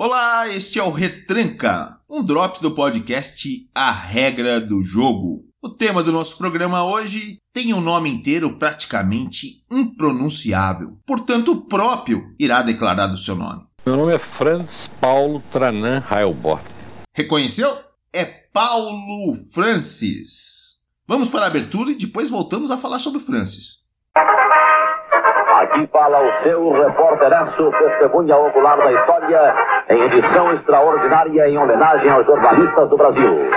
Olá, este é o Retranca, um drops do podcast A Regra do Jogo. O tema do nosso programa hoje tem um nome inteiro praticamente impronunciável, portanto o próprio irá declarar o seu nome. Meu nome é Franz Paulo Tranan Heilbort. Reconheceu? É Paulo Francis. Vamos para a abertura e depois voltamos a falar sobre Francis. Aqui fala o seu repórteraço, testemunha ocular da história, em edição extraordinária em homenagem aos jornalistas do Brasil.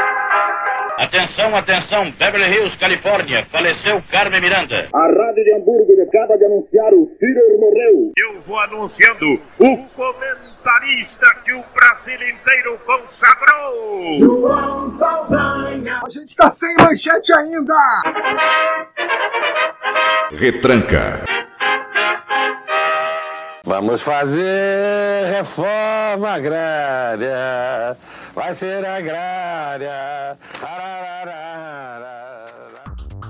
Atenção, atenção, Beverly Hills, Califórnia, faleceu Carmen Miranda. A Rádio de Hamburgo acaba de anunciar o Führer morreu. Eu vou anunciando o comentarista que o Brasil inteiro consagrou. João Saldanha. A gente tá sem manchete ainda. Retranca. Vamos fazer reforma agrária. Vai ser agrária.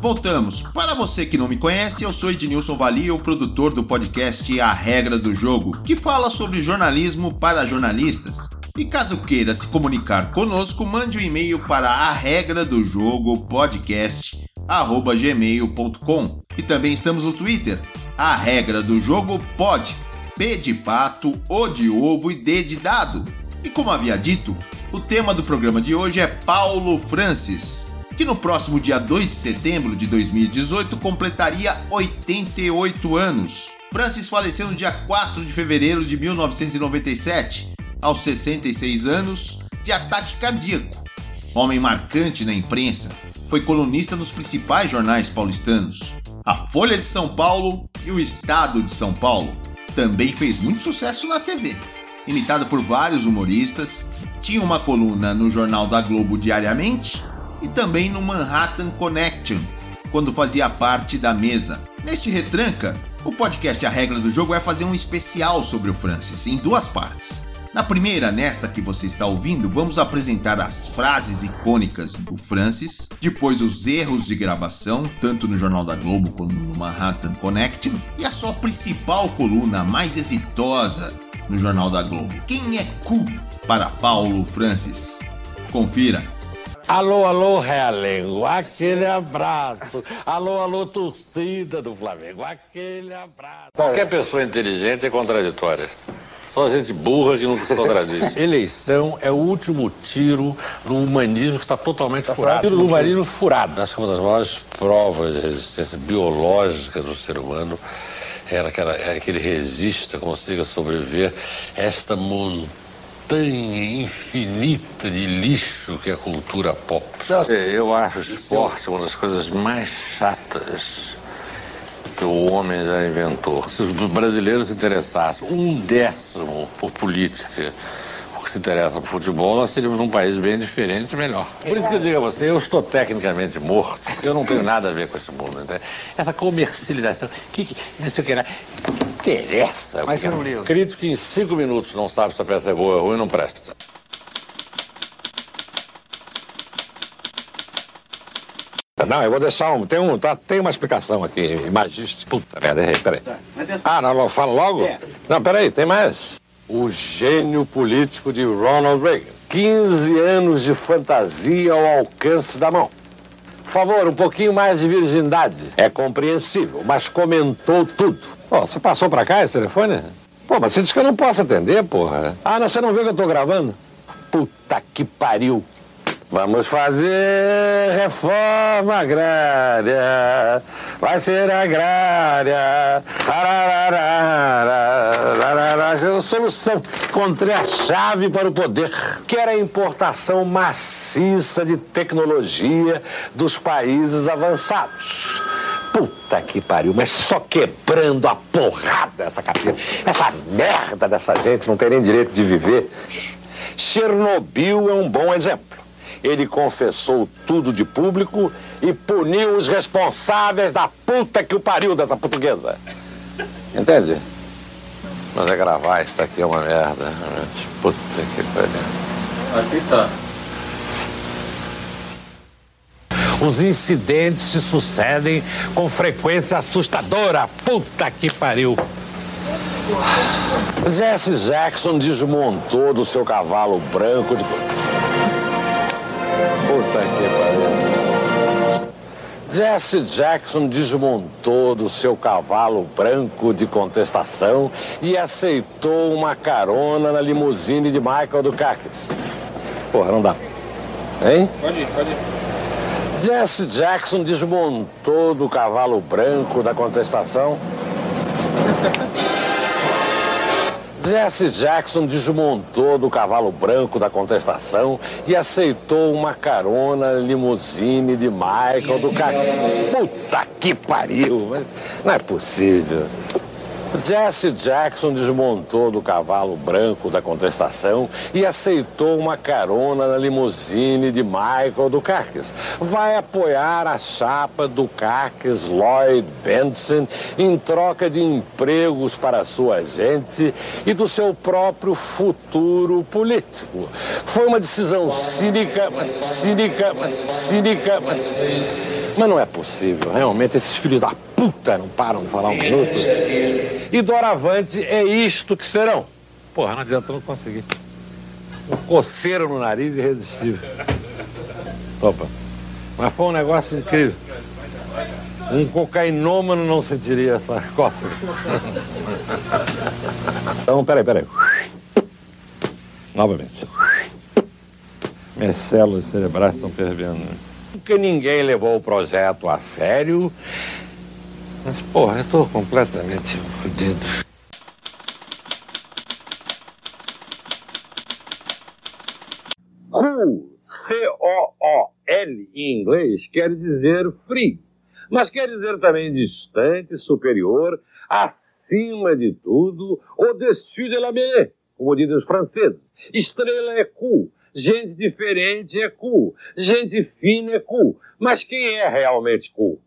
Voltamos. Para você que não me conhece, eu sou Ednilson Valia, o produtor do podcast A Regra do Jogo, que fala sobre jornalismo para jornalistas. E caso queira se comunicar conosco, mande um e-mail para a regra do jogo podcast gmail.com. E também estamos no Twitter, a regra do jogo pod, P de pato, O de ovo e D de dado. E como havia dito, o tema do programa de hoje é Paulo Francis, que no próximo dia 2 de setembro de 2018 completaria 88 anos. Francis faleceu no dia 4 de fevereiro de 1997, aos 66 anos, de ataque cardíaco. Homem marcante na imprensa, foi colunista nos principais jornais paulistanos, a Folha de São Paulo e o Estado de São Paulo. Também fez muito sucesso na TV. Imitado por vários humoristas, tinha uma coluna no Jornal da Globo diariamente e também no Manhattan Connection, quando fazia parte da mesa. Neste retranca, o podcast A Regra do Jogo vai fazer um especial sobre o Francis, em duas partes. Na primeira, nesta que você está ouvindo, vamos apresentar as frases icônicas do Francis, depois os erros de gravação, tanto no Jornal da Globo como no Manhattan Connection, e a sua principal coluna, mais exitosa no Jornal da Globo. Quem é cu para Paulo Francis? Confira. Alô, alô, Realengo, aquele abraço. Alô, alô, torcida do Flamengo, aquele abraço. Qualquer pessoa inteligente é contraditória. Só gente burra que não se contradiz. Eleição é o último tiro no humanismo que está totalmente tá furado. Tiro do humanismo furado. Acho que uma das maiores provas de resistência biológica do ser humano era que, era, é que ele resista, consiga sobreviver a esta montanha infinita de lixo que é a cultura pop. Eu acho o esporte uma das coisas mais chatas que o homem já inventou. Se os brasileiros se interessassem um décimo por política, o que se interessa por futebol, nós seríamos um país bem diferente e melhor. Por isso que eu digo a você, eu estou tecnicamente morto, eu não tenho nada a ver com esse mundo. Então, essa comercialização, que, que não sei o que era, interessa. Mas eu não li. Crítico que em cinco minutos não sabe se a peça é boa ou ruim, não presta. Não, eu vou deixar um. Tem, um, tá, tem uma explicação aqui, imagiste. Puta merda, errei, peraí. Ah, não, não, fala logo? Não, peraí, tem mais. O gênio político de Ronald Reagan. 15 anos de fantasia ao alcance da mão. Por favor, um pouquinho mais de virgindade. É compreensível, mas comentou tudo. Pô, você passou pra cá esse telefone? Pô, mas você disse que eu não posso atender, porra. Ah, não, você não vê que eu tô gravando? Puta que pariu. Vamos fazer reforma agrária, vai ser agrária. É a solução. Encontrei a chave para o poder, que era a importação maciça de tecnologia dos países avançados. Puta que pariu, mas só quebrando a porrada essa capinha. Essa merda dessa gente não tem nem direito de viver. Chernobyl é um bom exemplo. Ele confessou tudo de público e puniu os responsáveis da puta que o pariu dessa portuguesa. Entende? Mas é gravar, isso daqui é uma merda. realmente. Puta que pariu. Aqui tá. Os incidentes se sucedem com frequência assustadora. Puta que pariu. Jesse Jackson desmontou do seu cavalo branco de. Puta que pariu. Jesse Jackson desmontou do seu cavalo branco de contestação e aceitou uma carona na limusine de Michael Dukakis. Porra, não dá. Hein? Pode ir, pode ir. Jesse Jackson desmontou do cavalo branco da contestação. Jesse Jackson desmontou do cavalo branco da contestação e aceitou uma carona limusine de Michael do Puta que pariu! Não é possível. Jesse Jackson desmontou do cavalo branco da contestação e aceitou uma carona na limusine de Michael Dukakis. Vai apoiar a chapa Dukakis Lloyd Benson em troca de empregos para sua gente e do seu próprio futuro político. Foi uma decisão cínica, cínica, cínica. Mas não é possível, realmente, esses filhos da puta não param de falar um minuto. E doravante é isto que serão. Porra, não adianta não conseguir. Um coceiro no nariz irresistível. Topa. Mas foi um negócio incrível. Um cocainômano não sentiria essa coça. Então, peraí, peraí. Novamente. Minhas células cerebrais estão fervendo. Nunca ninguém levou o projeto a sério mas, porra, eu tô completamente fodido. Cool, C-O-O-L em inglês, quer dizer frio, mas quer dizer também distante, superior, acima de tudo, au-dessus de la mêlée, como dizem os franceses. Estrela é cool, gente diferente é cool, gente fina é cool, mas quem é realmente cool?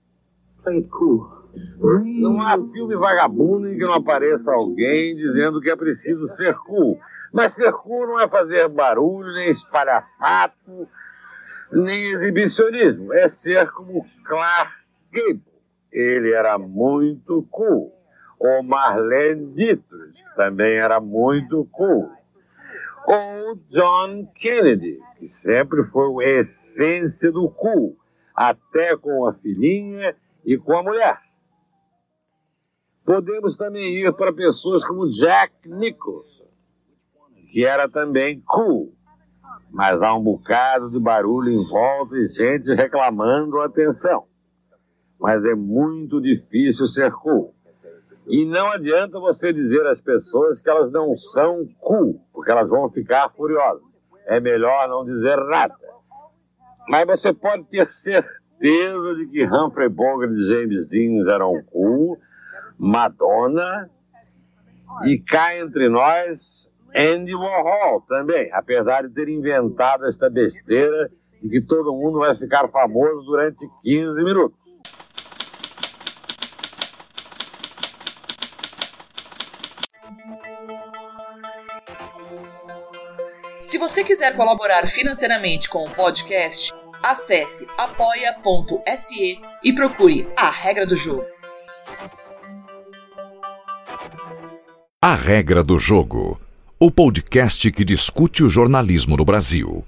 Play it cool. Não há filme vagabundo em que não apareça alguém dizendo que é preciso ser cool. Mas ser cool não é fazer barulho, nem espalhafato, nem exibicionismo. É ser como Clark Gable. Ele era muito cool. Ou Marlene Dietrich, que também era muito cool. Ou John Kennedy, que sempre foi a essência do cool, até com a filhinha e com a mulher. Podemos também ir para pessoas como Jack Nicholson, que era também cool, mas há um bocado de barulho em volta e gente reclamando atenção. Mas é muito difícil ser cool. E não adianta você dizer às pessoas que elas não são cool, porque elas vão ficar furiosas. É melhor não dizer nada. Mas você pode ter certeza de que Humphrey Bogart e James Dean eram cool Madonna e cá entre nós Andy Warhol também, apesar de ter inventado esta besteira de que todo mundo vai ficar famoso durante 15 minutos. Se você quiser colaborar financeiramente com o podcast, acesse apoia.se e procure a regra do jogo. A Regra do Jogo o podcast que discute o jornalismo no Brasil.